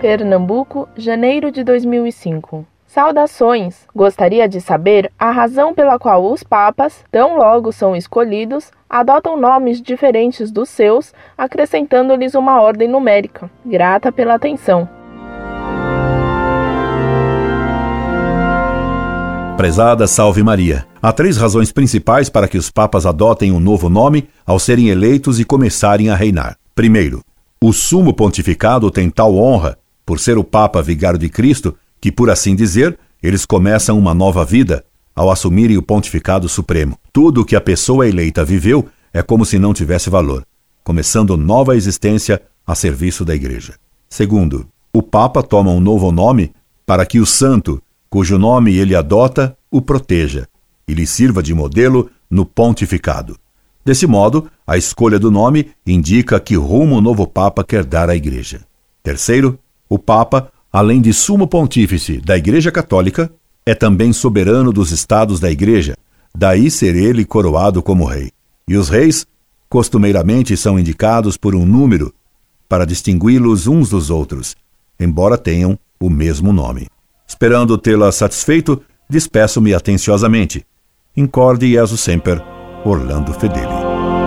Pernambuco, janeiro de 2005. Saudações! Gostaria de saber a razão pela qual os papas, tão logo são escolhidos, adotam nomes diferentes dos seus, acrescentando-lhes uma ordem numérica. Grata pela atenção. Prezada Salve Maria. Há três razões principais para que os papas adotem um novo nome ao serem eleitos e começarem a reinar. Primeiro, o sumo pontificado tem tal honra, por ser o Papa Vigário de Cristo, que, por assim dizer, eles começam uma nova vida ao assumirem o pontificado supremo. Tudo o que a pessoa eleita viveu é como se não tivesse valor, começando nova existência a serviço da Igreja. Segundo, o Papa toma um novo nome para que o santo, cujo nome ele adota, o proteja e lhe sirva de modelo no pontificado. Desse modo, a escolha do nome indica que rumo o novo Papa quer dar à Igreja. Terceiro, o Papa além de sumo pontífice da Igreja Católica, é também soberano dos estados da Igreja, daí ser ele coroado como rei. E os reis, costumeiramente, são indicados por um número para distingui-los uns dos outros, embora tenham o mesmo nome. Esperando tê-la satisfeito, despeço-me atenciosamente. Incorde Jesus Semper, Orlando Fedeli.